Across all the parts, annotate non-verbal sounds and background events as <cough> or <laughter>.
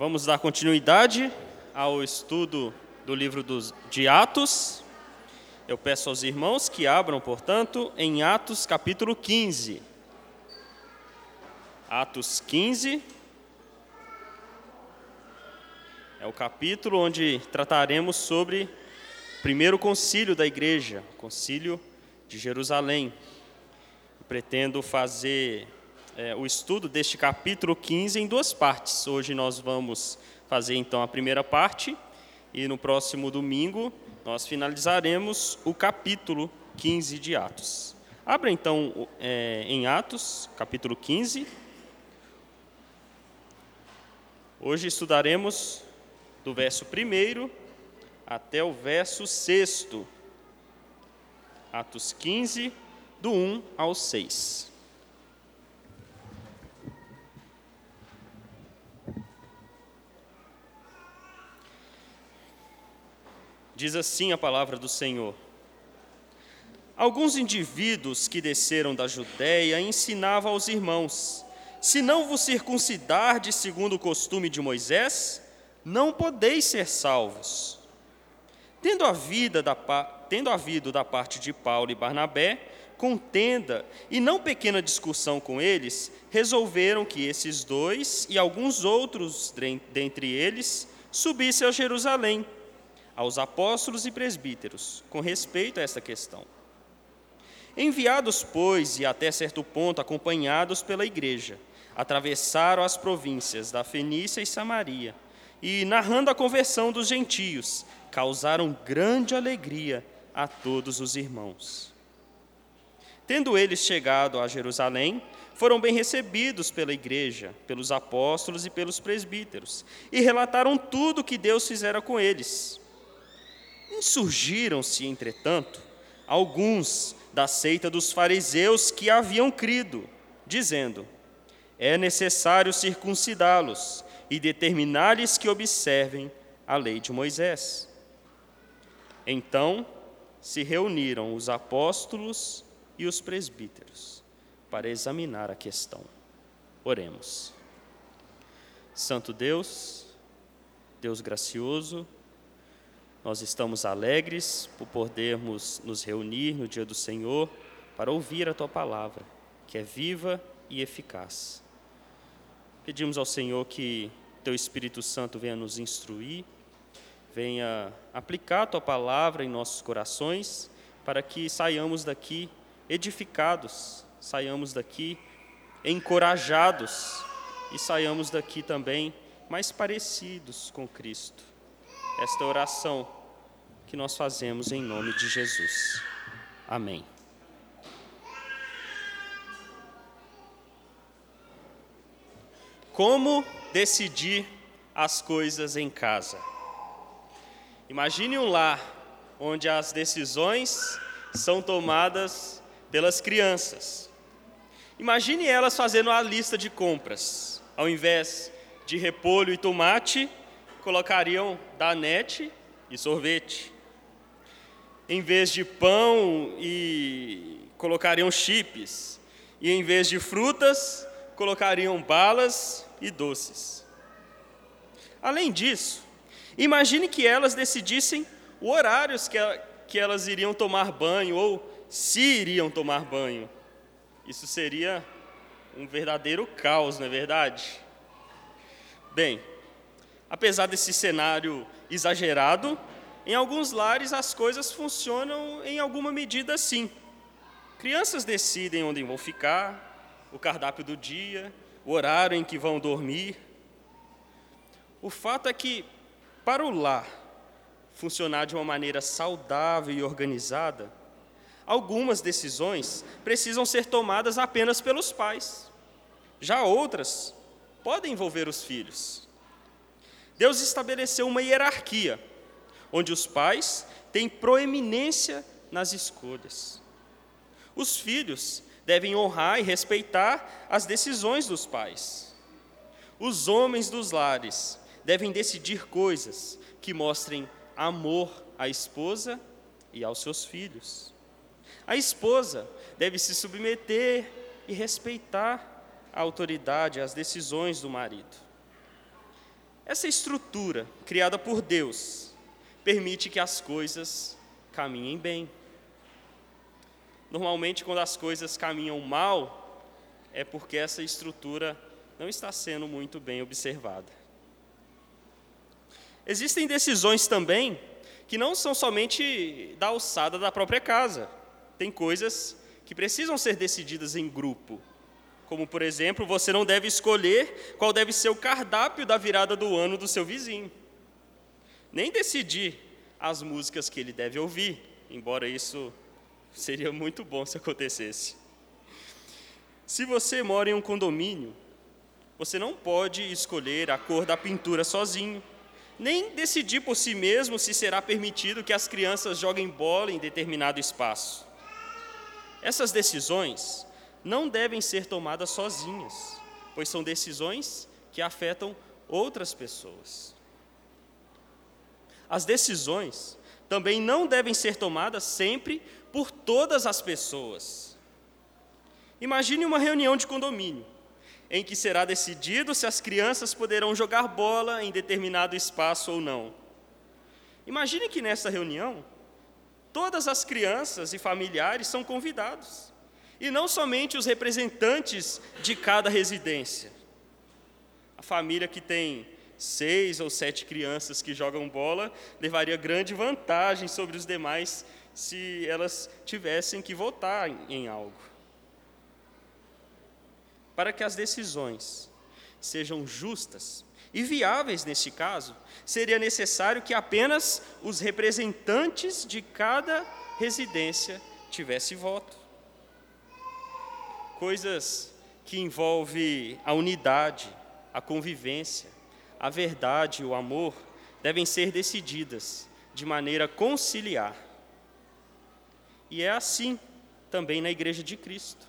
Vamos dar continuidade ao estudo do livro dos, de Atos. Eu peço aos irmãos que abram, portanto, em Atos capítulo 15. Atos 15 é o capítulo onde trataremos sobre o primeiro concílio da igreja, o concílio de Jerusalém. pretendo fazer é, o estudo deste capítulo 15 em duas partes. Hoje nós vamos fazer então a primeira parte e no próximo domingo nós finalizaremos o capítulo 15 de Atos. Abra então é, em Atos, capítulo 15. Hoje estudaremos do verso 1 até o verso 6. Atos 15, do 1 ao 6. Diz assim a palavra do Senhor. Alguns indivíduos que desceram da Judéia ensinavam aos irmãos: Se não vos circuncidardes segundo o costume de Moisés, não podeis ser salvos. Tendo havido da, tendo havido da parte de Paulo e Barnabé contenda e não pequena discussão com eles, resolveram que esses dois e alguns outros dentre eles subissem a Jerusalém aos apóstolos e presbíteros com respeito a esta questão. Enviados, pois, e até certo ponto acompanhados pela igreja, atravessaram as províncias da Fenícia e Samaria, e, narrando a conversão dos gentios, causaram grande alegria a todos os irmãos. Tendo eles chegado a Jerusalém, foram bem recebidos pela igreja, pelos apóstolos e pelos presbíteros, e relataram tudo o que Deus fizera com eles. Insurgiram-se, entretanto, alguns da seita dos fariseus que haviam crido, dizendo: É necessário circuncidá-los e determinar-lhes que observem a lei de Moisés. Então se reuniram os apóstolos e os presbíteros para examinar a questão. Oremos. Santo Deus, Deus gracioso, nós estamos alegres por podermos nos reunir no dia do Senhor para ouvir a tua palavra, que é viva e eficaz. Pedimos ao Senhor que teu Espírito Santo venha nos instruir, venha aplicar a tua palavra em nossos corações, para que saiamos daqui edificados, saiamos daqui encorajados e saiamos daqui também mais parecidos com Cristo esta oração que nós fazemos em nome de Jesus. Amém. Como decidir as coisas em casa? Imagine um lar onde as decisões são tomadas pelas crianças. Imagine elas fazendo a lista de compras. Ao invés de repolho e tomate, colocariam danete e sorvete. Em vez de pão e colocariam chips. E em vez de frutas, colocariam balas e doces. Além disso, imagine que elas decidissem o horários que, que elas iriam tomar banho ou se iriam tomar banho. Isso seria um verdadeiro caos, não é verdade? Bem, apesar desse cenário exagerado, em alguns lares as coisas funcionam em alguma medida assim. Crianças decidem onde vão ficar, o cardápio do dia, o horário em que vão dormir. O fato é que, para o lar funcionar de uma maneira saudável e organizada, algumas decisões precisam ser tomadas apenas pelos pais. Já outras podem envolver os filhos. Deus estabeleceu uma hierarquia, onde os pais têm proeminência nas escolhas. Os filhos devem honrar e respeitar as decisões dos pais. Os homens dos lares devem decidir coisas que mostrem amor à esposa e aos seus filhos. A esposa deve se submeter e respeitar a autoridade, as decisões do marido. Essa estrutura criada por Deus permite que as coisas caminhem bem. Normalmente, quando as coisas caminham mal, é porque essa estrutura não está sendo muito bem observada. Existem decisões também que não são somente da alçada da própria casa. Tem coisas que precisam ser decididas em grupo. Como, por exemplo, você não deve escolher qual deve ser o cardápio da virada do ano do seu vizinho. Nem decidir as músicas que ele deve ouvir, embora isso seria muito bom se acontecesse. Se você mora em um condomínio, você não pode escolher a cor da pintura sozinho nem decidir por si mesmo se será permitido que as crianças joguem bola em determinado espaço. Essas decisões não devem ser tomadas sozinhas, pois são decisões que afetam outras pessoas. As decisões também não devem ser tomadas sempre por todas as pessoas. Imagine uma reunião de condomínio em que será decidido se as crianças poderão jogar bola em determinado espaço ou não. Imagine que nessa reunião, todas as crianças e familiares são convidados, e não somente os representantes de cada residência. A família que tem seis ou sete crianças que jogam bola levaria grande vantagem sobre os demais se elas tivessem que votar em algo. Para que as decisões sejam justas e viáveis neste caso, seria necessário que apenas os representantes de cada residência tivesse voto. Coisas que envolvem a unidade, a convivência, a verdade o amor devem ser decididas de maneira conciliar. E é assim também na Igreja de Cristo.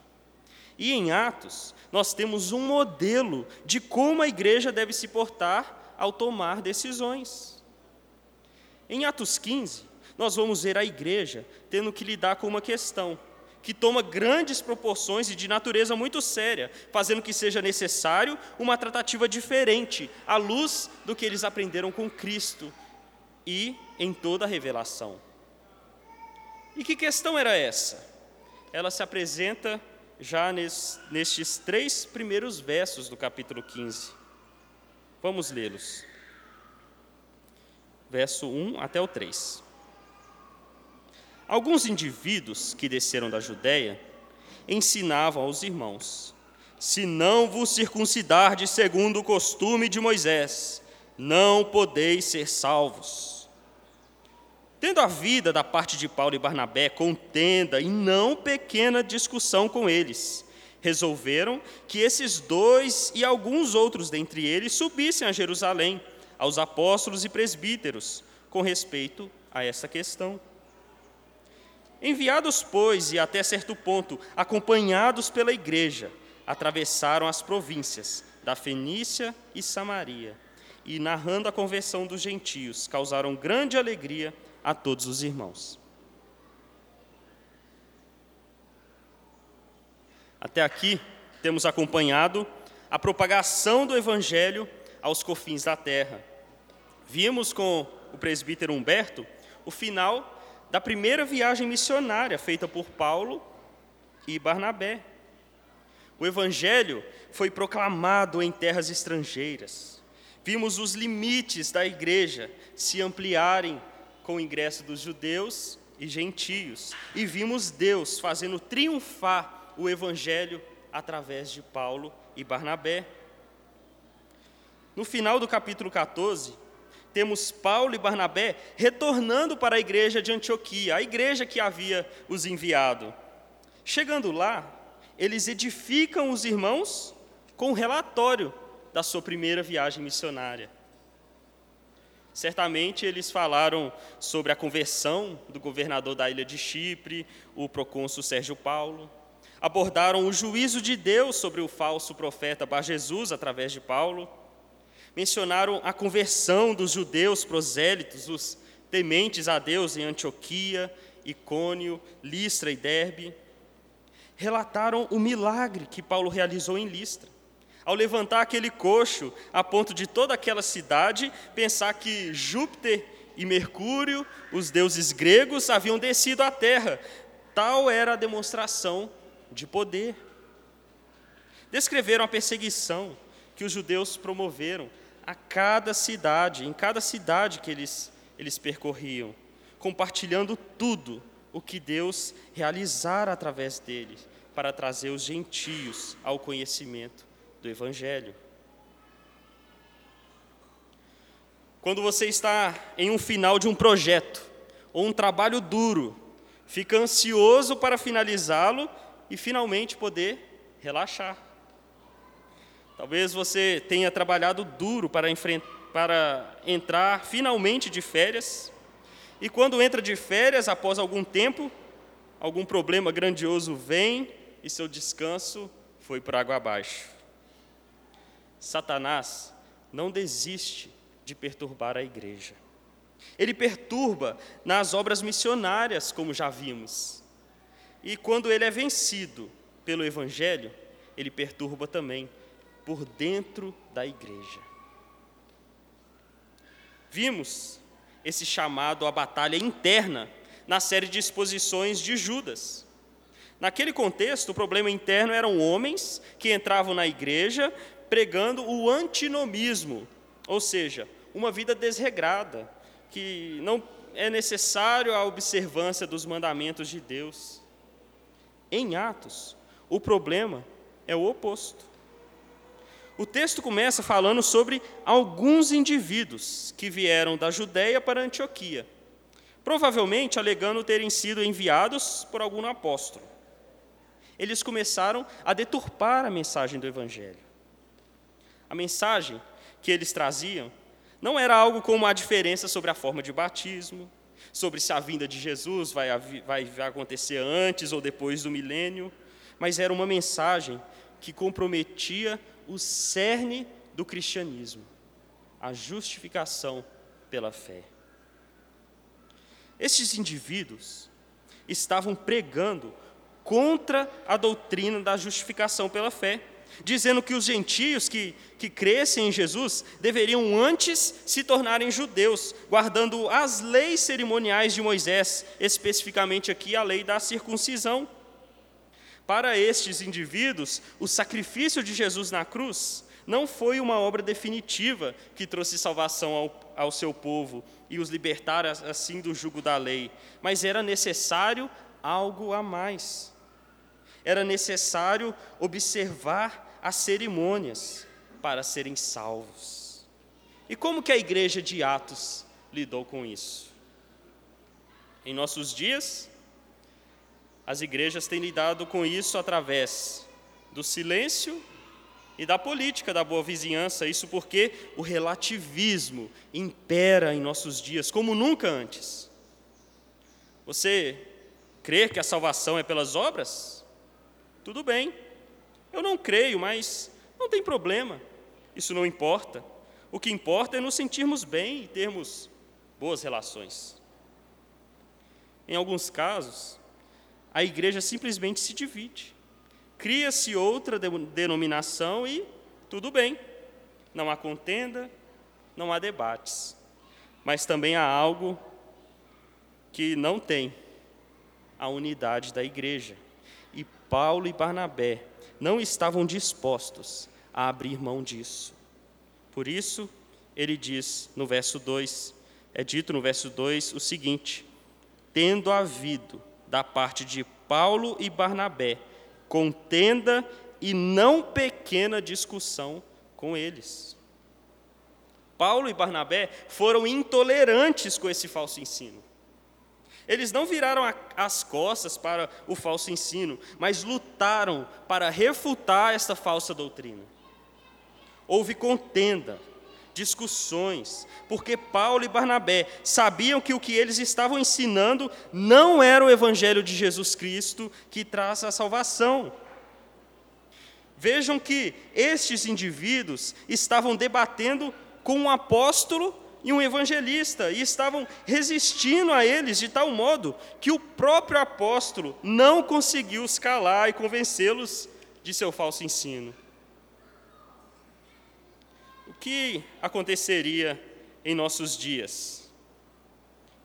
E em Atos, nós temos um modelo de como a igreja deve se portar ao tomar decisões. Em Atos 15, nós vamos ver a igreja tendo que lidar com uma questão que toma grandes proporções e de natureza muito séria, fazendo que seja necessário uma tratativa diferente, à luz do que eles aprenderam com Cristo e em toda a revelação. E que questão era essa? Ela se apresenta já nestes três primeiros versos do capítulo 15. Vamos lê-los. Verso 1 até o 3. Alguns indivíduos que desceram da Judéia ensinavam aos irmãos: Se não vos circuncidardes segundo o costume de Moisés, não podeis ser salvos. Tendo a vida da parte de Paulo e Barnabé contenda e não pequena discussão com eles, resolveram que esses dois e alguns outros dentre eles subissem a Jerusalém, aos apóstolos e presbíteros, com respeito a essa questão. Enviados, pois, e até certo ponto, acompanhados pela igreja, atravessaram as províncias da Fenícia e Samaria, e, narrando a conversão dos gentios, causaram grande alegria a todos os irmãos. Até aqui, temos acompanhado a propagação do Evangelho aos confins da terra. Vimos com o presbítero Humberto o final da primeira viagem missionária feita por Paulo e Barnabé. O Evangelho foi proclamado em terras estrangeiras. Vimos os limites da igreja se ampliarem com o ingresso dos judeus e gentios, e vimos Deus fazendo triunfar o evangelho através de Paulo e Barnabé. No final do capítulo 14, temos Paulo e Barnabé retornando para a igreja de Antioquia, a igreja que havia os enviado. Chegando lá, eles edificam os irmãos com o um relatório da sua primeira viagem missionária. Certamente eles falaram sobre a conversão do governador da ilha de Chipre, o procônsul Sérgio Paulo. Abordaram o juízo de Deus sobre o falso profeta Bar Jesus através de Paulo. Mencionaram a conversão dos judeus prosélitos, os tementes a Deus em Antioquia, Icônio, Listra e Derbe. Relataram o milagre que Paulo realizou em Listra ao levantar aquele coxo a ponto de toda aquela cidade pensar que Júpiter e Mercúrio, os deuses gregos, haviam descido à terra. Tal era a demonstração de poder. Descreveram a perseguição que os judeus promoveram a cada cidade, em cada cidade que eles, eles percorriam, compartilhando tudo o que Deus realizara através deles para trazer os gentios ao conhecimento do Evangelho. Quando você está em um final de um projeto ou um trabalho duro, fica ansioso para finalizá-lo e finalmente poder relaxar. Talvez você tenha trabalhado duro para, para entrar finalmente de férias, e quando entra de férias, após algum tempo, algum problema grandioso vem e seu descanso foi por água abaixo. Satanás não desiste de perturbar a igreja. Ele perturba nas obras missionárias, como já vimos. E quando ele é vencido pelo Evangelho, ele perturba também por dentro da igreja. Vimos esse chamado à batalha interna na série de exposições de Judas. Naquele contexto, o problema interno eram homens que entravam na igreja pregando o antinomismo, ou seja, uma vida desregrada, que não é necessário a observância dos mandamentos de Deus. Em Atos, o problema é o oposto. O texto começa falando sobre alguns indivíduos que vieram da Judéia para Antioquia, provavelmente alegando terem sido enviados por algum apóstolo. Eles começaram a deturpar a mensagem do Evangelho. A mensagem que eles traziam não era algo como a diferença sobre a forma de batismo, sobre se a vinda de Jesus vai, vai, vai acontecer antes ou depois do milênio, mas era uma mensagem que comprometia o cerne do cristianismo, a justificação pela fé. Estes indivíduos estavam pregando contra a doutrina da justificação pela fé, dizendo que os gentios que, que crescem em Jesus deveriam antes se tornarem judeus, guardando as leis cerimoniais de Moisés, especificamente aqui a lei da circuncisão. Para estes indivíduos, o sacrifício de Jesus na cruz não foi uma obra definitiva que trouxe salvação ao, ao seu povo e os libertar assim do jugo da lei, mas era necessário algo a mais. Era necessário observar as cerimônias para serem salvos. E como que a igreja de Atos lidou com isso? Em nossos dias, as igrejas têm lidado com isso através do silêncio e da política da boa vizinhança, isso porque o relativismo impera em nossos dias como nunca antes. Você crê que a salvação é pelas obras? Tudo bem. Eu não creio, mas não tem problema. Isso não importa. O que importa é nos sentirmos bem e termos boas relações. Em alguns casos, a igreja simplesmente se divide. Cria-se outra denominação e tudo bem. Não há contenda, não há debates. Mas também há algo que não tem: a unidade da igreja. E Paulo e Barnabé não estavam dispostos a abrir mão disso. Por isso, ele diz no verso 2, é dito no verso 2 o seguinte: tendo havido da parte de Paulo e Barnabé, contenda e não pequena discussão com eles. Paulo e Barnabé foram intolerantes com esse falso ensino. Eles não viraram as costas para o falso ensino, mas lutaram para refutar esta falsa doutrina. Houve contenda, discussões, porque Paulo e Barnabé sabiam que o que eles estavam ensinando não era o evangelho de Jesus Cristo que traz a salvação. Vejam que estes indivíduos estavam debatendo com um apóstolo e um evangelista e estavam resistindo a eles de tal modo que o próprio apóstolo não conseguiu escalar e convencê-los de seu falso ensino. Que aconteceria em nossos dias?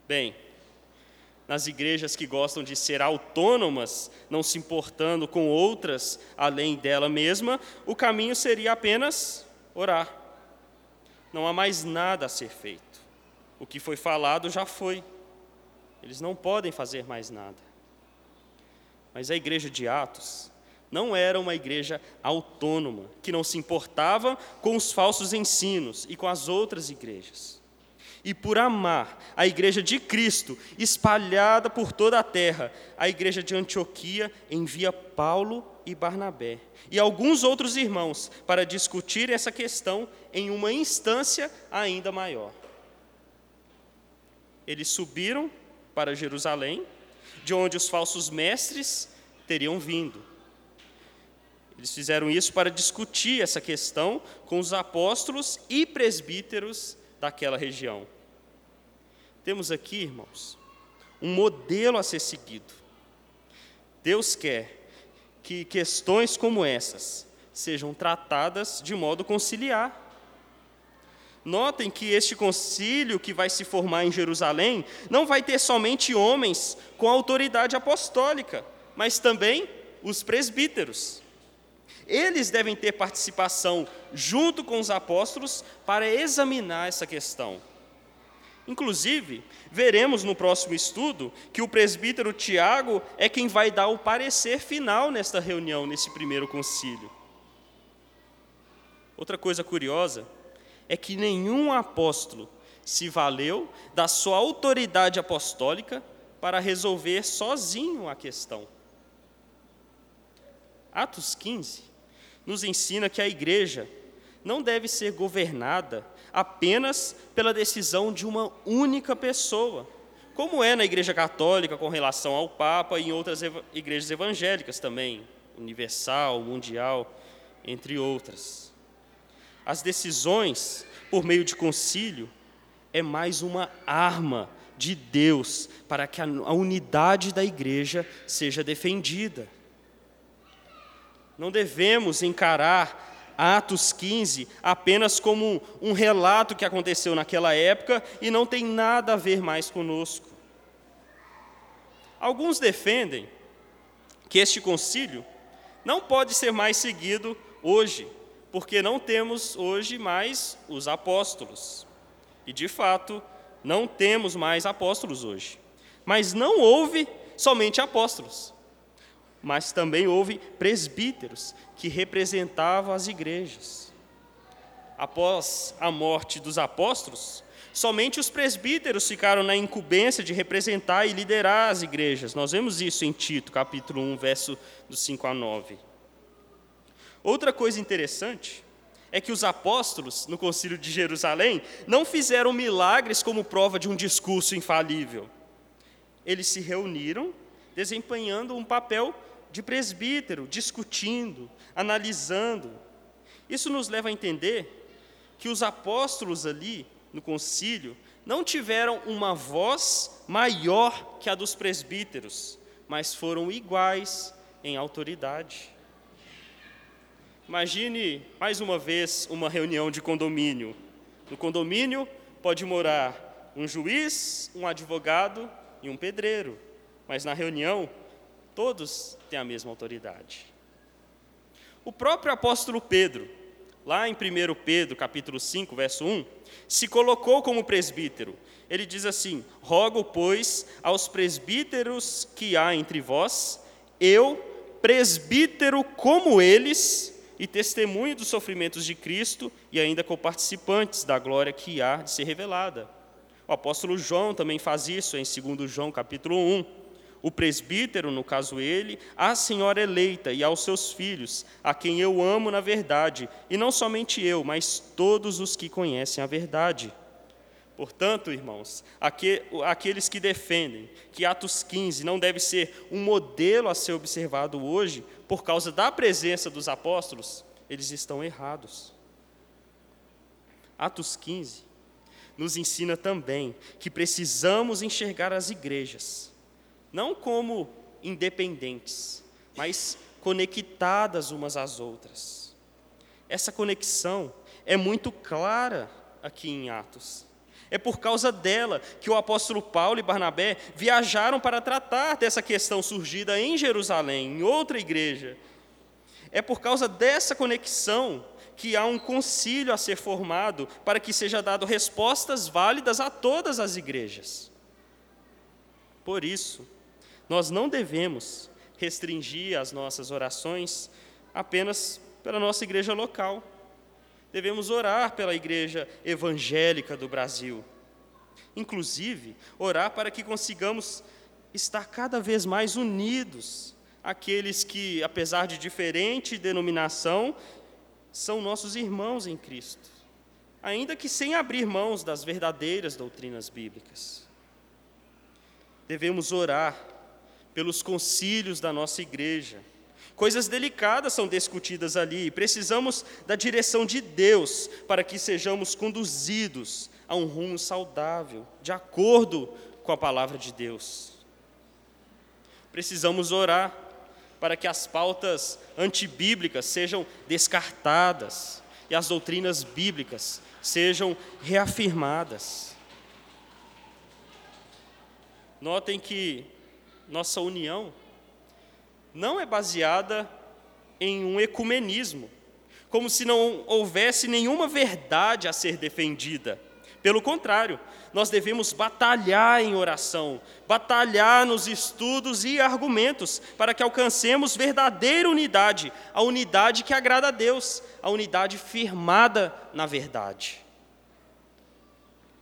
Bem, nas igrejas que gostam de ser autônomas, não se importando com outras além dela mesma, o caminho seria apenas orar. Não há mais nada a ser feito. O que foi falado já foi. Eles não podem fazer mais nada. Mas a igreja de Atos não era uma igreja autônoma, que não se importava com os falsos ensinos e com as outras igrejas e por amar a igreja de Cristo, espalhada por toda a terra, a igreja de Antioquia envia Paulo e Barnabé e alguns outros irmãos para discutir essa questão em uma instância ainda maior. Eles subiram para Jerusalém, de onde os falsos mestres teriam vindo. Eles fizeram isso para discutir essa questão com os apóstolos e presbíteros daquela região. Temos aqui, irmãos, um modelo a ser seguido. Deus quer que questões como essas sejam tratadas de modo conciliar. Notem que este concílio que vai se formar em Jerusalém não vai ter somente homens com autoridade apostólica, mas também os presbíteros. Eles devem ter participação junto com os apóstolos para examinar essa questão. Inclusive, veremos no próximo estudo que o presbítero Tiago é quem vai dar o parecer final nesta reunião, nesse primeiro concílio. Outra coisa curiosa é que nenhum apóstolo se valeu da sua autoridade apostólica para resolver sozinho a questão. Atos 15 nos ensina que a igreja não deve ser governada apenas pela decisão de uma única pessoa, como é na Igreja Católica com relação ao Papa e em outras igrejas evangélicas também, universal, mundial, entre outras. As decisões por meio de concílio é mais uma arma de Deus para que a unidade da igreja seja defendida. Não devemos encarar Atos 15 apenas como um relato que aconteceu naquela época e não tem nada a ver mais conosco. Alguns defendem que este concílio não pode ser mais seguido hoje, porque não temos hoje mais os apóstolos. E de fato, não temos mais apóstolos hoje. Mas não houve somente apóstolos mas também houve presbíteros que representavam as igrejas. Após a morte dos apóstolos, somente os presbíteros ficaram na incumbência de representar e liderar as igrejas. Nós vemos isso em Tito, capítulo 1, verso dos 5 a 9. Outra coisa interessante é que os apóstolos, no concílio de Jerusalém, não fizeram milagres como prova de um discurso infalível. Eles se reuniram desempenhando um papel de presbítero, discutindo, analisando. Isso nos leva a entender que os apóstolos ali no concílio não tiveram uma voz maior que a dos presbíteros, mas foram iguais em autoridade. Imagine mais uma vez uma reunião de condomínio. No condomínio pode morar um juiz, um advogado e um pedreiro, mas na reunião Todos têm a mesma autoridade. O próprio apóstolo Pedro, lá em 1 Pedro, capítulo 5, verso 1, se colocou como presbítero. Ele diz assim: Rogo, pois, aos presbíteros que há entre vós, eu, presbítero como eles, e testemunho dos sofrimentos de Cristo, e ainda co-participantes da glória que há de ser revelada. O apóstolo João também faz isso em 2 João capítulo 1 o presbítero, no caso ele, a senhora eleita e aos seus filhos, a quem eu amo na verdade, e não somente eu, mas todos os que conhecem a verdade. Portanto, irmãos, aqueles que defendem que Atos 15 não deve ser um modelo a ser observado hoje, por causa da presença dos apóstolos, eles estão errados. Atos 15 nos ensina também que precisamos enxergar as igrejas não como independentes, mas conectadas umas às outras. Essa conexão é muito clara aqui em Atos. É por causa dela que o apóstolo Paulo e Barnabé viajaram para tratar dessa questão surgida em Jerusalém, em outra igreja. É por causa dessa conexão que há um concílio a ser formado para que seja dado respostas válidas a todas as igrejas. Por isso, nós não devemos restringir as nossas orações apenas pela nossa igreja local devemos orar pela igreja evangélica do Brasil. Inclusive, orar para que consigamos estar cada vez mais unidos, aqueles que, apesar de diferente denominação, são nossos irmãos em Cristo, ainda que sem abrir mãos das verdadeiras doutrinas bíblicas. Devemos orar pelos concílios da nossa igreja Coisas delicadas são discutidas ali, precisamos da direção de Deus para que sejamos conduzidos a um rumo saudável, de acordo com a palavra de Deus. Precisamos orar para que as pautas antibíblicas sejam descartadas e as doutrinas bíblicas sejam reafirmadas. Notem que nossa união não é baseada em um ecumenismo, como se não houvesse nenhuma verdade a ser defendida. Pelo contrário, nós devemos batalhar em oração, batalhar nos estudos e argumentos, para que alcancemos verdadeira unidade, a unidade que agrada a Deus, a unidade firmada na verdade.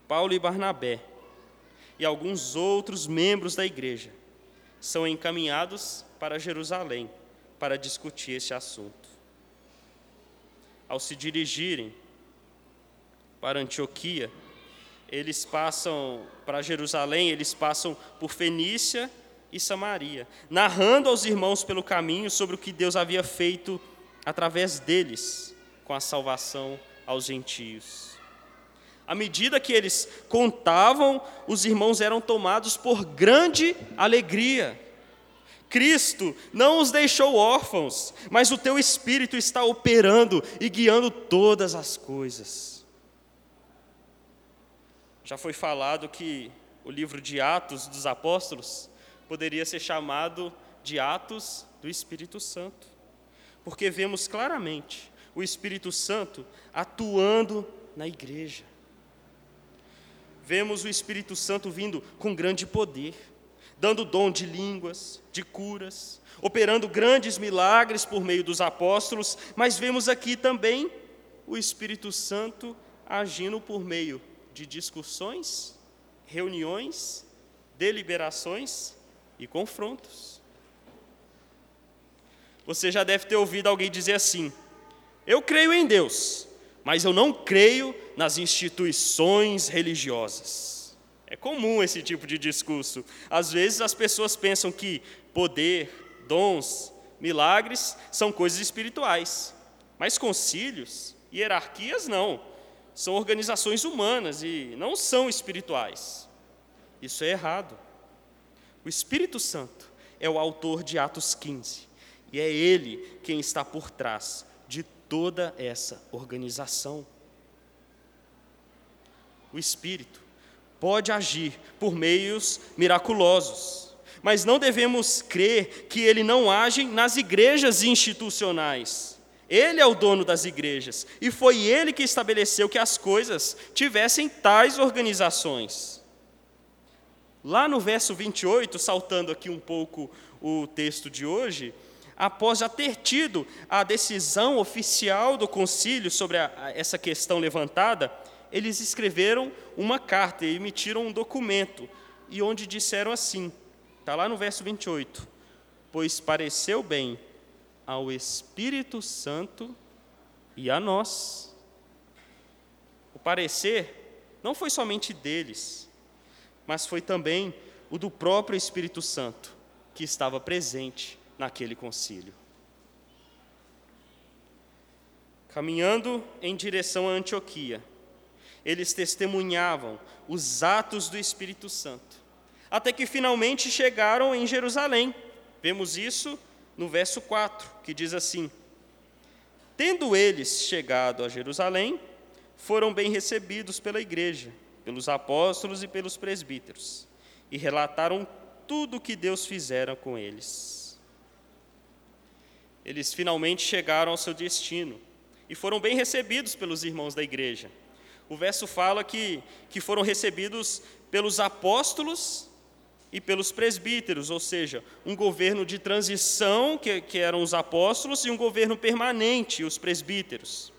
Paulo e Barnabé e alguns outros membros da igreja são encaminhados para Jerusalém para discutir esse assunto. Ao se dirigirem para Antioquia, eles passam para Jerusalém, eles passam por Fenícia e Samaria, narrando aos irmãos pelo caminho sobre o que Deus havia feito através deles com a salvação aos gentios. À medida que eles contavam, os irmãos eram tomados por grande alegria Cristo não os deixou órfãos, mas o teu Espírito está operando e guiando todas as coisas. Já foi falado que o livro de Atos dos Apóstolos poderia ser chamado de Atos do Espírito Santo, porque vemos claramente o Espírito Santo atuando na igreja. Vemos o Espírito Santo vindo com grande poder dando dom de línguas, de curas, operando grandes milagres por meio dos apóstolos, mas vemos aqui também o Espírito Santo agindo por meio de discussões, reuniões, deliberações e confrontos. Você já deve ter ouvido alguém dizer assim: Eu creio em Deus, mas eu não creio nas instituições religiosas. É comum esse tipo de discurso. Às vezes as pessoas pensam que poder, dons, milagres são coisas espirituais, mas concílios, hierarquias não. São organizações humanas e não são espirituais. Isso é errado. O Espírito Santo é o autor de Atos 15 e é ele quem está por trás de toda essa organização. O Espírito pode agir por meios miraculosos, mas não devemos crer que ele não age nas igrejas institucionais. Ele é o dono das igrejas e foi ele que estabeleceu que as coisas tivessem tais organizações. Lá no verso 28, saltando aqui um pouco o texto de hoje, após já ter tido a decisão oficial do concílio sobre a, essa questão levantada, eles escreveram uma carta e emitiram um documento, e onde disseram assim, está lá no verso 28, pois pareceu bem ao Espírito Santo e a nós. O parecer não foi somente deles, mas foi também o do próprio Espírito Santo, que estava presente naquele concílio. Caminhando em direção a Antioquia, eles testemunhavam os atos do Espírito Santo, até que finalmente chegaram em Jerusalém. Vemos isso no verso 4, que diz assim: Tendo eles chegado a Jerusalém, foram bem recebidos pela igreja, pelos apóstolos e pelos presbíteros, e relataram tudo o que Deus fizera com eles. Eles finalmente chegaram ao seu destino e foram bem recebidos pelos irmãos da igreja. O verso fala que, que foram recebidos pelos apóstolos e pelos presbíteros, ou seja, um governo de transição, que, que eram os apóstolos, e um governo permanente, os presbíteros.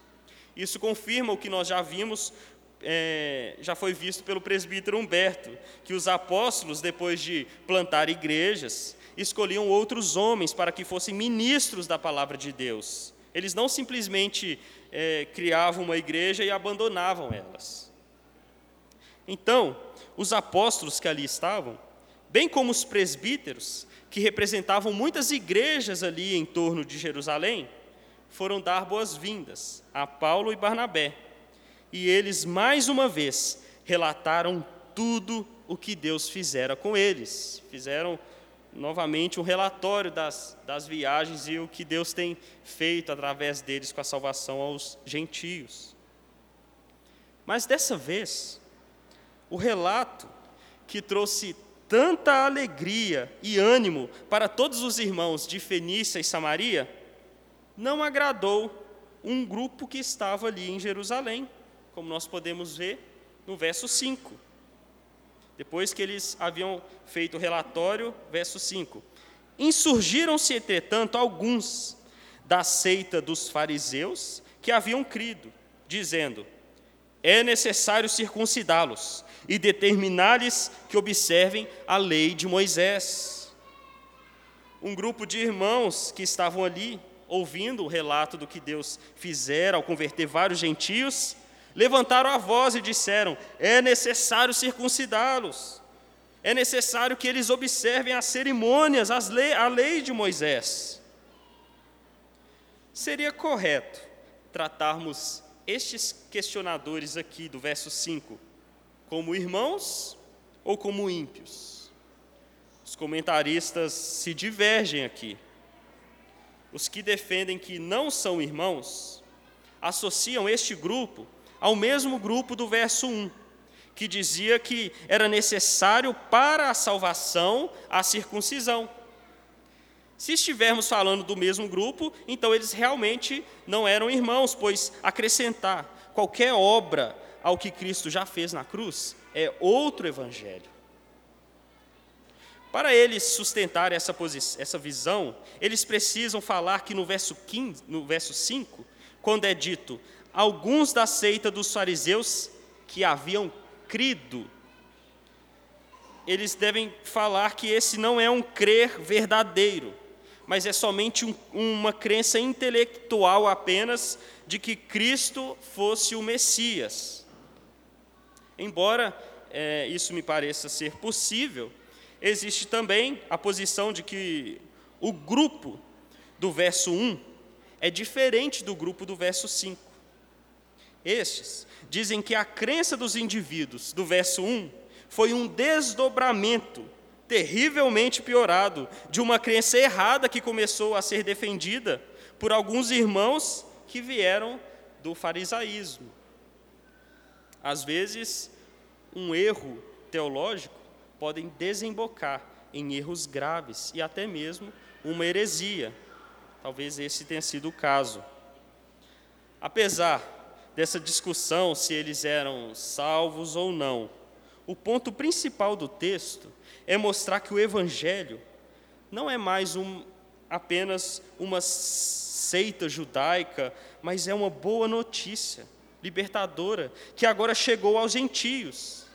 Isso confirma o que nós já vimos, é, já foi visto pelo presbítero Humberto, que os apóstolos, depois de plantar igrejas, escolhiam outros homens para que fossem ministros da palavra de Deus. Eles não simplesmente é, criavam uma igreja e abandonavam elas. Então, os apóstolos que ali estavam, bem como os presbíteros, que representavam muitas igrejas ali em torno de Jerusalém, foram dar boas-vindas a Paulo e Barnabé. E eles, mais uma vez, relataram tudo o que Deus fizera com eles. Fizeram novamente um relatório das, das viagens e o que Deus tem feito através deles com a salvação aos gentios. Mas dessa vez, o relato que trouxe tanta alegria e ânimo para todos os irmãos de Fenícia e Samaria não agradou um grupo que estava ali em Jerusalém, como nós podemos ver no verso 5. Depois que eles haviam feito o relatório, verso 5: Insurgiram-se, entretanto, alguns da seita dos fariseus que haviam crido, dizendo: É necessário circuncidá-los e determinar-lhes que observem a lei de Moisés. Um grupo de irmãos que estavam ali, ouvindo o relato do que Deus fizera ao converter vários gentios, levantaram a voz e disseram: é necessário circuncidá-los, é necessário que eles observem as cerimônias, as lei, a lei de Moisés. Seria correto tratarmos estes questionadores aqui do verso 5 como irmãos ou como ímpios? Os comentaristas se divergem aqui. Os que defendem que não são irmãos associam este grupo ao mesmo grupo do verso 1, que dizia que era necessário para a salvação a circuncisão. Se estivermos falando do mesmo grupo, então eles realmente não eram irmãos, pois acrescentar qualquer obra ao que Cristo já fez na cruz é outro evangelho. Para eles sustentar essa, essa visão, eles precisam falar que no verso, 15, no verso 5, quando é dito alguns da seita dos fariseus que haviam crido. Eles devem falar que esse não é um crer verdadeiro, mas é somente um, uma crença intelectual apenas de que Cristo fosse o Messias. Embora é, isso me pareça ser possível, existe também a posição de que o grupo do verso 1 é diferente do grupo do verso 5. Estes dizem que a crença dos indivíduos, do verso 1, foi um desdobramento terrivelmente piorado de uma crença errada que começou a ser defendida por alguns irmãos que vieram do farisaísmo. Às vezes, um erro teológico pode desembocar em erros graves e até mesmo uma heresia. Talvez esse tenha sido o caso. Apesar dessa discussão se eles eram salvos ou não. O ponto principal do texto é mostrar que o Evangelho não é mais um, apenas uma seita judaica, mas é uma boa notícia, libertadora, que agora chegou aos gentios.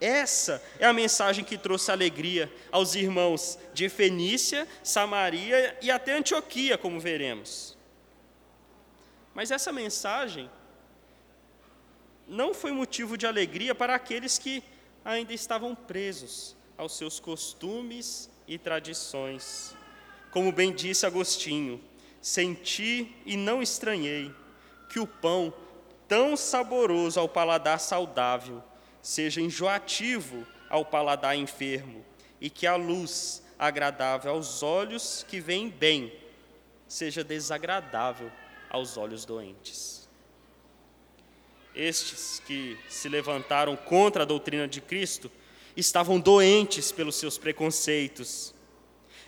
Essa é a mensagem que trouxe alegria aos irmãos de Fenícia, Samaria e até Antioquia, como veremos. Mas essa mensagem não foi motivo de alegria para aqueles que ainda estavam presos aos seus costumes e tradições. Como bem disse Agostinho, senti e não estranhei que o pão, tão saboroso ao paladar saudável, seja enjoativo ao paladar enfermo, e que a luz agradável aos olhos que veem bem seja desagradável aos olhos doentes. Estes que se levantaram contra a doutrina de Cristo, estavam doentes pelos seus preconceitos.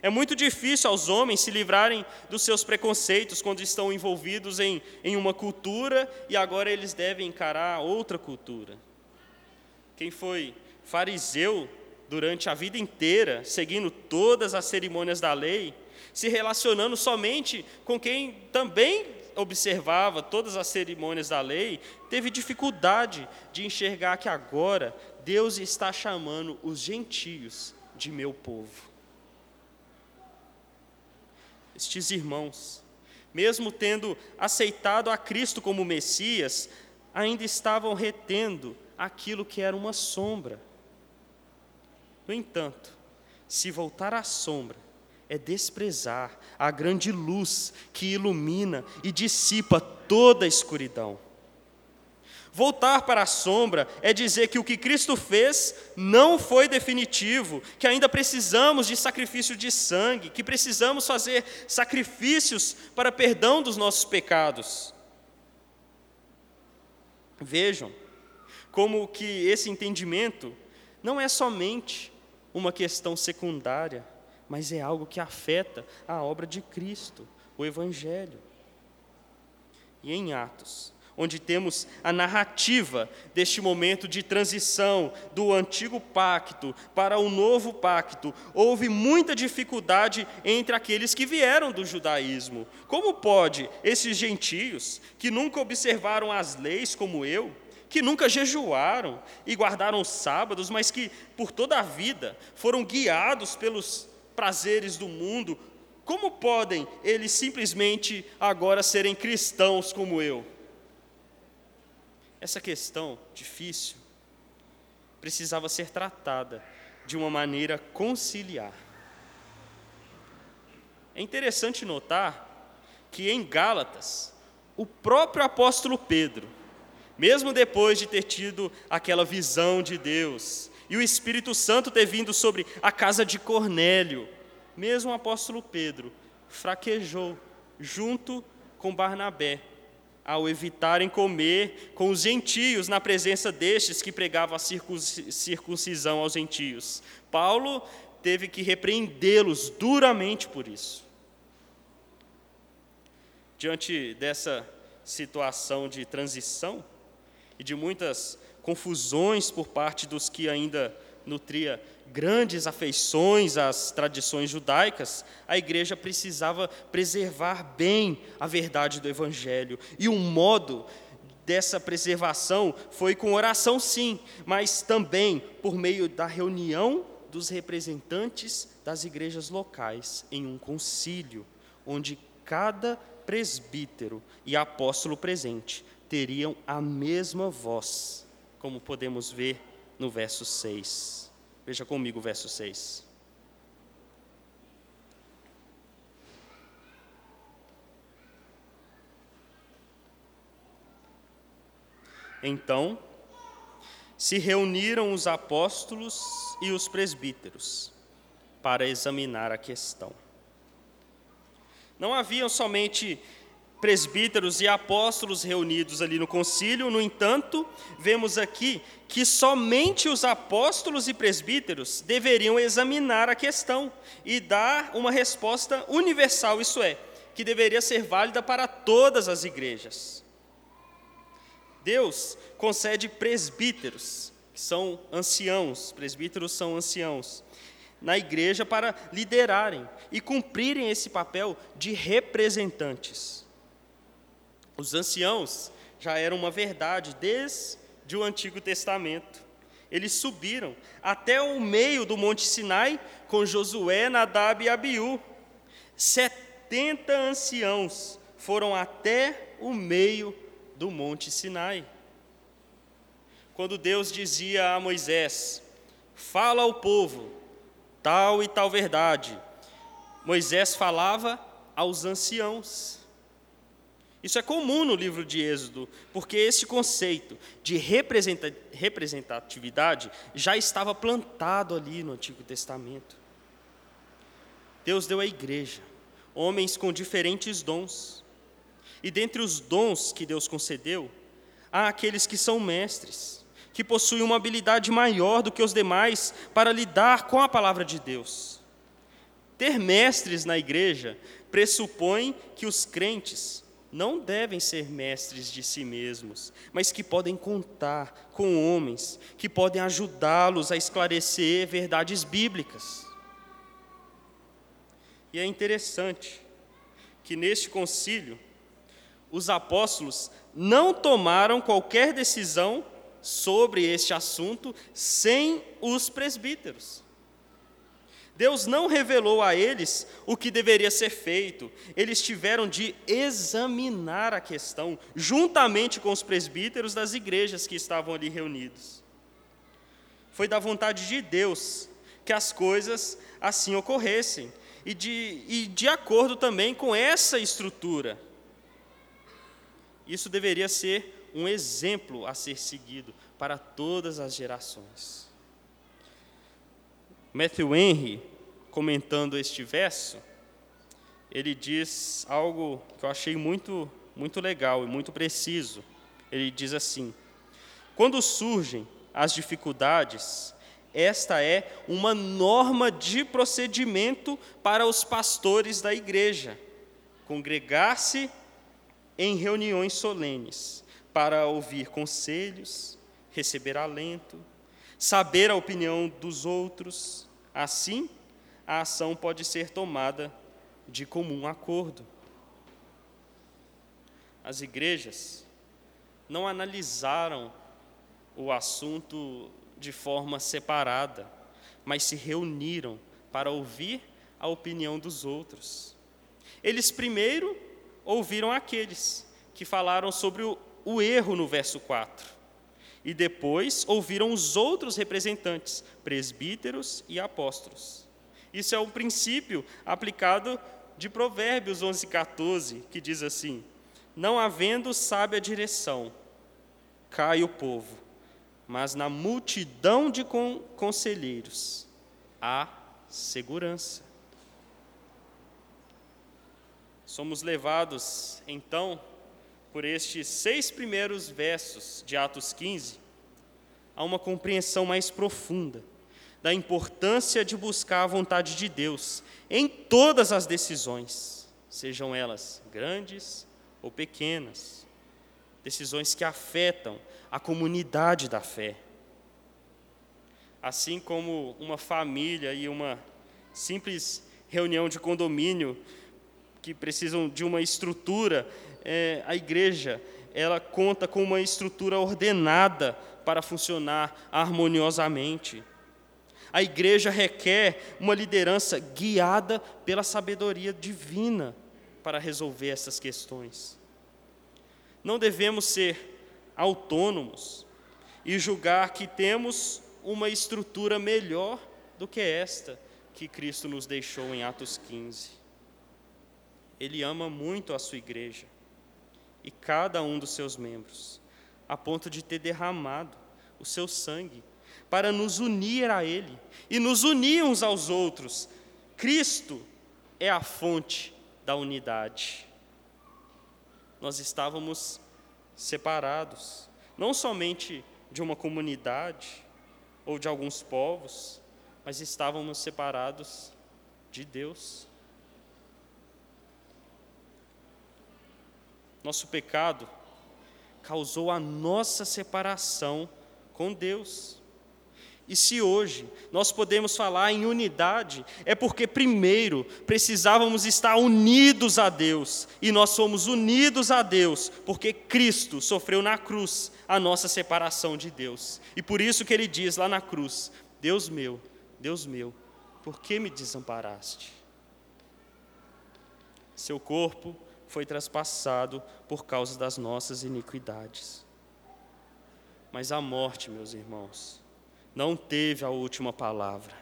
É muito difícil aos homens se livrarem dos seus preconceitos quando estão envolvidos em, em uma cultura e agora eles devem encarar outra cultura. Quem foi fariseu durante a vida inteira, seguindo todas as cerimônias da lei, se relacionando somente com quem também observava todas as cerimônias da lei, teve dificuldade de enxergar que agora Deus está chamando os gentios de meu povo. Estes irmãos, mesmo tendo aceitado a Cristo como Messias, ainda estavam retendo aquilo que era uma sombra. No entanto, se voltar à sombra, é desprezar a grande luz que ilumina e dissipa toda a escuridão. Voltar para a sombra é dizer que o que Cristo fez não foi definitivo, que ainda precisamos de sacrifício de sangue, que precisamos fazer sacrifícios para perdão dos nossos pecados. Vejam como que esse entendimento não é somente uma questão secundária, mas é algo que afeta a obra de Cristo, o Evangelho. E em Atos, onde temos a narrativa deste momento de transição do antigo pacto para o novo pacto, houve muita dificuldade entre aqueles que vieram do judaísmo. Como pode esses gentios, que nunca observaram as leis como eu, que nunca jejuaram e guardaram os sábados, mas que por toda a vida foram guiados pelos prazeres do mundo, como podem eles simplesmente agora serem cristãos como eu? Essa questão difícil precisava ser tratada de uma maneira conciliar. É interessante notar que em Gálatas, o próprio apóstolo Pedro, mesmo depois de ter tido aquela visão de Deus, e o Espírito Santo ter vindo sobre a casa de Cornélio, mesmo o apóstolo Pedro fraquejou junto com Barnabé, ao evitarem comer com os gentios na presença destes que pregavam a circuncisão aos gentios. Paulo teve que repreendê-los duramente por isso. Diante dessa situação de transição e de muitas confusões por parte dos que ainda nutria grandes afeições às tradições judaicas, a igreja precisava preservar bem a verdade do evangelho. E um modo dessa preservação foi com oração, sim, mas também por meio da reunião dos representantes das igrejas locais em um concílio, onde cada presbítero e apóstolo presente teriam a mesma voz como podemos ver no verso 6. Veja comigo o verso 6. Então, se reuniram os apóstolos e os presbíteros para examinar a questão. Não haviam somente presbíteros e apóstolos reunidos ali no concílio, no entanto, vemos aqui que somente os apóstolos e presbíteros deveriam examinar a questão e dar uma resposta universal, isso é, que deveria ser válida para todas as igrejas. Deus concede presbíteros, que são anciãos, presbíteros são anciãos, na igreja para liderarem e cumprirem esse papel de representantes. Os anciãos já eram uma verdade desde o Antigo Testamento. Eles subiram até o meio do Monte Sinai com Josué, Nadab e Abiú. Setenta anciãos foram até o meio do Monte Sinai. Quando Deus dizia a Moisés: Fala ao povo tal e tal verdade, Moisés falava aos anciãos. Isso é comum no livro de Êxodo, porque esse conceito de representatividade já estava plantado ali no Antigo Testamento. Deus deu à igreja homens com diferentes dons. E dentre os dons que Deus concedeu, Há aqueles que são mestres, que possuem uma habilidade maior do que os demais para lidar com a palavra de Deus. Ter mestres na igreja pressupõe que os crentes não devem ser mestres de si mesmos, mas que podem contar com homens que podem ajudá-los a esclarecer verdades bíblicas. E é interessante que neste concílio os apóstolos não tomaram qualquer decisão sobre este assunto sem os presbíteros. Deus não revelou a eles o que deveria ser feito, eles tiveram de examinar a questão, juntamente com os presbíteros das igrejas que estavam ali reunidos. Foi da vontade de Deus que as coisas assim ocorressem, e de, e de acordo também com essa estrutura. Isso deveria ser um exemplo a ser seguido para todas as gerações. Matthew Henry, comentando este verso, ele diz algo que eu achei muito, muito legal e muito preciso. Ele diz assim: quando surgem as dificuldades, esta é uma norma de procedimento para os pastores da igreja, congregar-se em reuniões solenes para ouvir conselhos, receber alento, saber a opinião dos outros. Assim, a ação pode ser tomada de comum acordo. As igrejas não analisaram o assunto de forma separada, mas se reuniram para ouvir a opinião dos outros. Eles primeiro ouviram aqueles que falaram sobre o, o erro no verso 4 e depois ouviram os outros representantes, presbíteros e apóstolos. Isso é um princípio aplicado de Provérbios 11, 14, que diz assim: Não havendo sábia direção, cai o povo, mas na multidão de conselheiros há segurança. Somos levados, então, por estes seis primeiros versos de Atos 15, a uma compreensão mais profunda da importância de buscar a vontade de Deus em todas as decisões, sejam elas grandes ou pequenas, decisões que afetam a comunidade da fé. Assim como uma família e uma simples reunião de condomínio que precisam de uma estrutura é, a igreja ela conta com uma estrutura ordenada para funcionar harmoniosamente. A igreja requer uma liderança guiada pela sabedoria divina para resolver essas questões. Não devemos ser autônomos e julgar que temos uma estrutura melhor do que esta que Cristo nos deixou em Atos 15. Ele ama muito a sua igreja e cada um dos seus membros, a ponto de ter derramado o seu sangue para nos unir a Ele e nos unir uns aos outros. Cristo é a fonte da unidade. Nós estávamos separados, não somente de uma comunidade ou de alguns povos, mas estávamos separados de Deus. Nosso pecado causou a nossa separação com Deus. E se hoje nós podemos falar em unidade, é porque primeiro precisávamos estar unidos a Deus, e nós somos unidos a Deus porque Cristo sofreu na cruz a nossa separação de Deus. E por isso que ele diz lá na cruz: Deus meu, Deus meu, por que me desamparaste? Seu corpo foi traspassado por causa das nossas iniquidades. Mas a morte, meus irmãos, não teve a última palavra.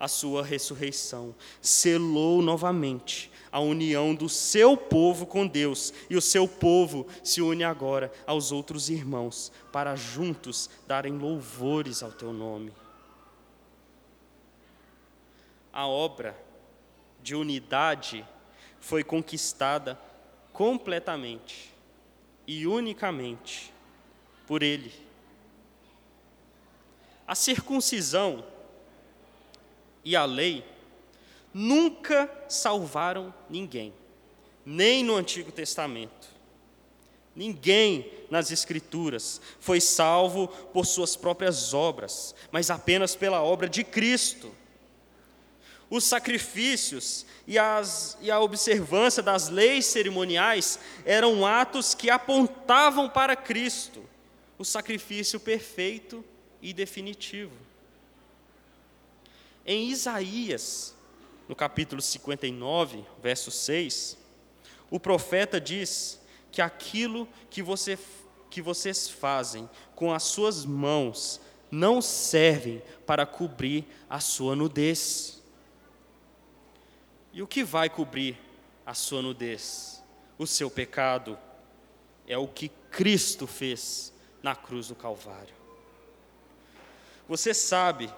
A sua ressurreição selou novamente a união do seu povo com Deus, e o seu povo se une agora aos outros irmãos, para juntos darem louvores ao teu nome. A obra de unidade foi conquistada completamente e unicamente por ele. A circuncisão e a lei nunca salvaram ninguém, nem no Antigo Testamento. Ninguém nas Escrituras foi salvo por suas próprias obras, mas apenas pela obra de Cristo. Os sacrifícios e, as, e a observância das leis cerimoniais eram atos que apontavam para Cristo, o sacrifício perfeito e definitivo. Em Isaías, no capítulo 59, verso 6, o profeta diz que aquilo que, você, que vocês fazem com as suas mãos não servem para cobrir a sua nudez. E o que vai cobrir a sua nudez? O seu pecado é o que Cristo fez na cruz do Calvário. Você sabe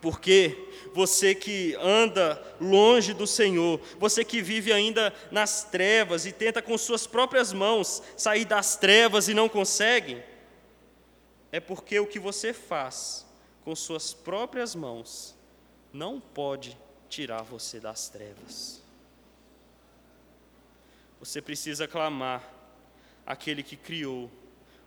porque você que anda longe do Senhor, você que vive ainda nas trevas e tenta com suas próprias mãos sair das trevas e não consegue, é porque o que você faz com suas próprias mãos não pode tirar você das trevas. Você precisa clamar aquele que criou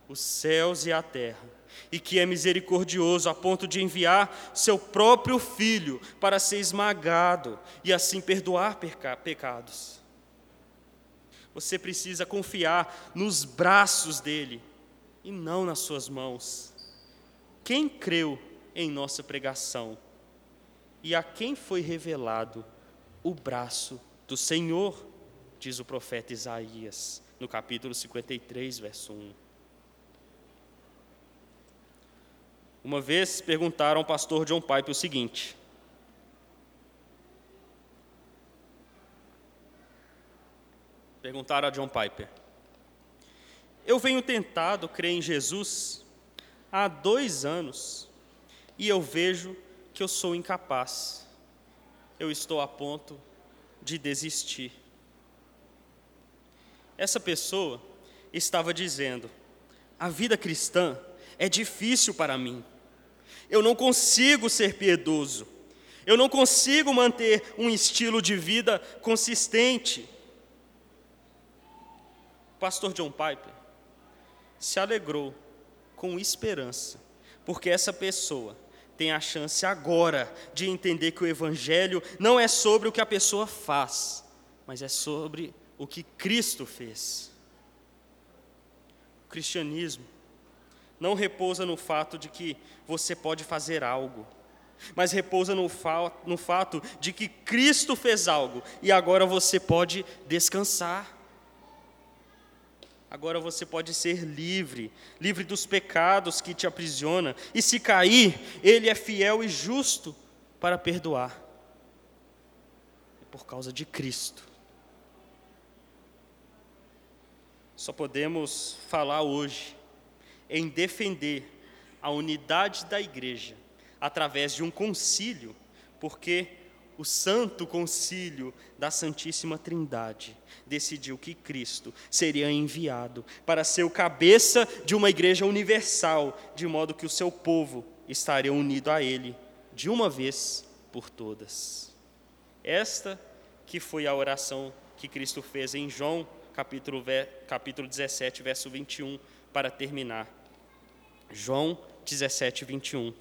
os céus e a terra, e que é misericordioso a ponto de enviar seu próprio filho para ser esmagado e assim perdoar pecados. Você precisa confiar nos braços dele e não nas suas mãos. Quem creu em nossa pregação e a quem foi revelado o braço do Senhor, diz o profeta Isaías, no capítulo 53, verso 1. Uma vez perguntaram ao pastor John Pipe o seguinte: Perguntaram a John Piper: Eu venho tentado crer em Jesus há dois anos e eu vejo que eu sou incapaz. Eu estou a ponto de desistir. Essa pessoa estava dizendo: a vida cristã é difícil para mim. Eu não consigo ser piedoso. Eu não consigo manter um estilo de vida consistente. O pastor John Piper se alegrou com esperança, porque essa pessoa tem a chance agora de entender que o Evangelho não é sobre o que a pessoa faz, mas é sobre o que Cristo fez. O cristianismo não repousa no fato de que você pode fazer algo, mas repousa no, fa no fato de que Cristo fez algo e agora você pode descansar. Agora você pode ser livre, livre dos pecados que te aprisiona, e se cair, Ele é fiel e justo para perdoar. É por causa de Cristo. Só podemos falar hoje em defender a unidade da igreja através de um concílio, porque o Santo Concílio da Santíssima Trindade decidiu que Cristo seria enviado para ser o cabeça de uma igreja universal, de modo que o seu povo estaria unido a Ele de uma vez por todas. Esta que foi a oração que Cristo fez em João, capítulo, capítulo 17, verso 21, para terminar. João 17, 21.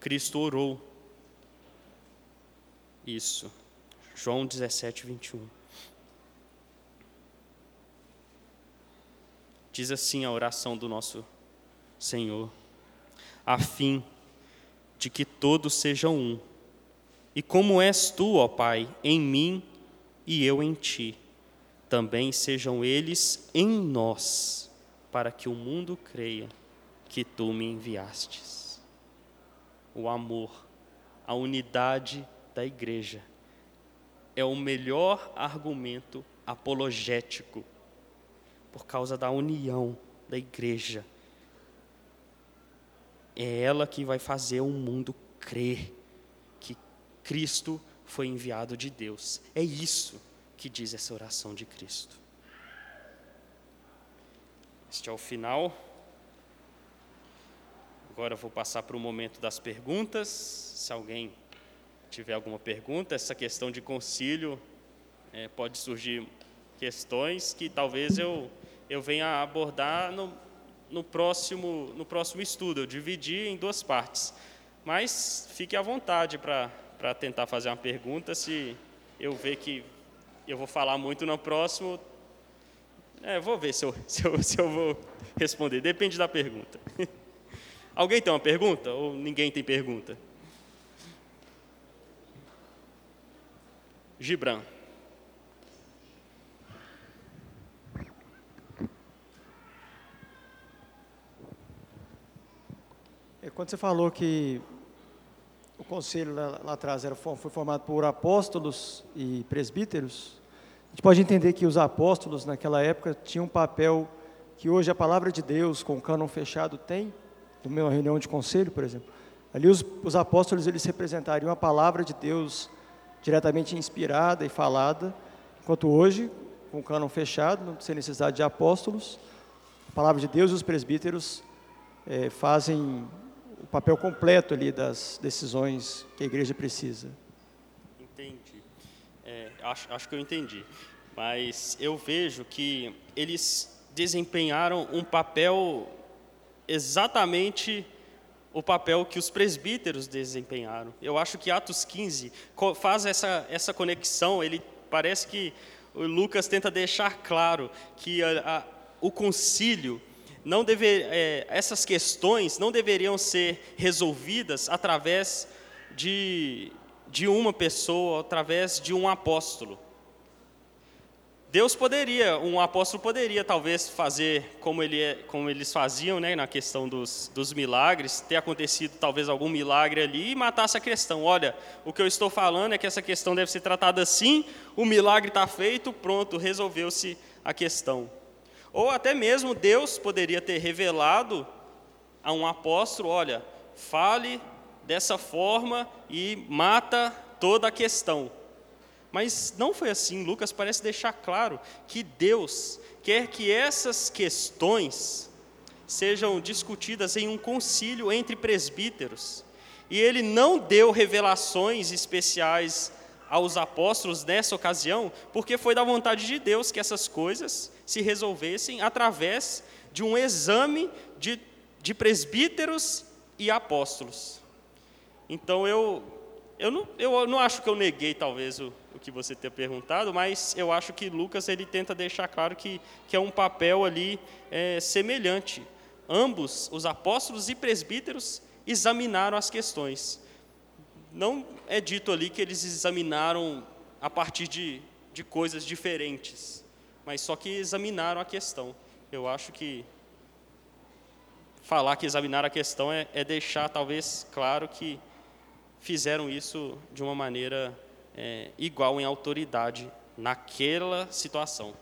Cristo orou. Isso. João 17, 21. Diz assim a oração do nosso Senhor, a fim de que todos sejam um. E como és tu, ó Pai, em mim e eu em ti, também sejam eles em nós para que o mundo creia que tu me enviastes. O amor, a unidade da igreja é o melhor argumento apologético por causa da união da igreja. É ela que vai fazer o mundo crer que Cristo foi enviado de Deus. É isso que diz essa oração de Cristo. Este é o final. Agora vou passar para o momento das perguntas. Se alguém tiver alguma pergunta, essa questão de concílio é, pode surgir questões que talvez eu, eu venha abordar no, no, próximo, no próximo estudo. Eu dividi em duas partes. Mas fique à vontade para tentar fazer uma pergunta. Se eu ver que eu vou falar muito no próximo, é, vou ver se eu, <laughs> se, eu, se eu vou responder. Depende da pergunta. <laughs> Alguém tem uma pergunta ou ninguém tem pergunta? Gibran. É, quando você falou que o conselho lá, lá atrás era, foi formado por apóstolos e presbíteros, a gente pode entender que os apóstolos naquela época tinham um papel que hoje a palavra de Deus com o cânon fechado tem, numa reunião de conselho, por exemplo. Ali os, os apóstolos eles representariam a palavra de Deus diretamente inspirada e falada, enquanto hoje, com o cânon fechado, sem necessidade de apóstolos, a palavra de Deus e os presbíteros é, fazem o papel completo ali das decisões que a igreja precisa. Entendi. Acho, acho que eu entendi. Mas eu vejo que eles desempenharam um papel exatamente o papel que os presbíteros desempenharam. Eu acho que Atos 15 faz essa, essa conexão, ele parece que Lucas tenta deixar claro que a, a, o concílio não deve, é, essas questões não deveriam ser resolvidas através de, de uma pessoa, através de um apóstolo. Deus poderia, um apóstolo poderia talvez fazer como, ele, é, como eles faziam né, na questão dos, dos milagres, ter acontecido talvez algum milagre ali e matasse a questão. Olha, o que eu estou falando é que essa questão deve ser tratada assim, o milagre está feito, pronto, resolveu-se a questão. Ou até mesmo Deus poderia ter revelado a um apóstolo: olha, fale dessa forma e mata toda a questão. Mas não foi assim. Lucas parece deixar claro que Deus quer que essas questões sejam discutidas em um concílio entre presbíteros. E ele não deu revelações especiais aos apóstolos nessa ocasião, porque foi da vontade de Deus que essas coisas se resolvessem através de um exame de, de presbíteros e apóstolos. Então eu, eu, não, eu não acho que eu neguei talvez o, o que você ter perguntado, mas eu acho que Lucas ele tenta deixar claro que, que é um papel ali é, semelhante. Ambos, os apóstolos e presbíteros, examinaram as questões. Não é dito ali que eles examinaram a partir de, de coisas diferentes, mas só que examinaram a questão. Eu acho que falar que examinaram a questão é, é deixar talvez claro que fizeram isso de uma maneira é, igual em autoridade naquela situação.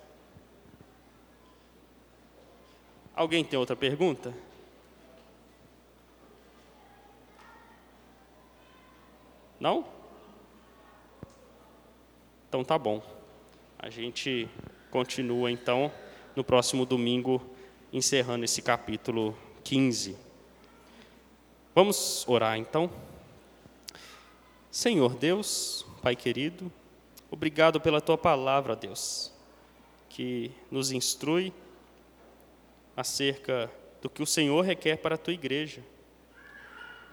Alguém tem outra pergunta? Não? Então tá bom. A gente continua então no próximo domingo, encerrando esse capítulo 15. Vamos orar então? Senhor Deus, Pai querido, obrigado pela tua palavra, Deus, que nos instrui acerca do que o Senhor requer para a tua igreja.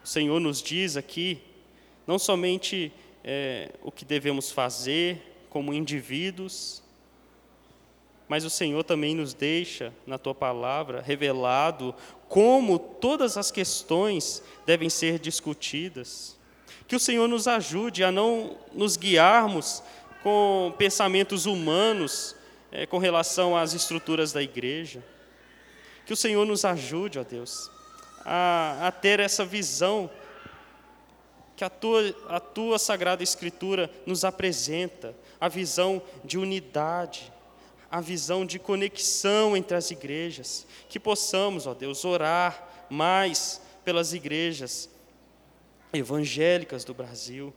O Senhor nos diz aqui não somente é, o que devemos fazer como indivíduos, mas o Senhor também nos deixa na tua palavra revelado como todas as questões devem ser discutidas. Que o Senhor nos ajude a não nos guiarmos com pensamentos humanos é, com relação às estruturas da igreja. Que o Senhor nos ajude, ó Deus, a, a ter essa visão que a tua, a tua Sagrada Escritura nos apresenta, a visão de unidade, a visão de conexão entre as igrejas. Que possamos, ó Deus, orar mais pelas igrejas evangélicas do Brasil.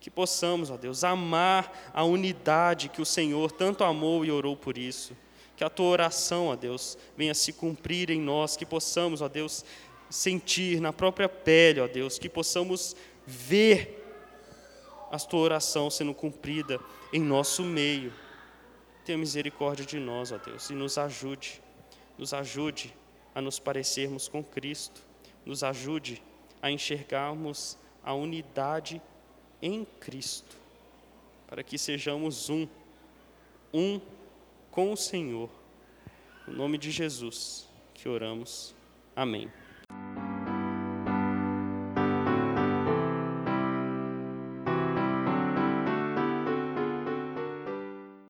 Que possamos, ó Deus, amar a unidade que o Senhor tanto amou e orou por isso. Que a tua oração, ó Deus, venha se cumprir em nós, que possamos, ó Deus, sentir na própria pele, ó Deus, que possamos ver a tua oração sendo cumprida em nosso meio. Tenha misericórdia de nós, ó Deus, e nos ajude, nos ajude a nos parecermos com Cristo, nos ajude a enxergarmos a unidade em Cristo, para que sejamos um, um com o Senhor. No nome de Jesus que oramos. Amém.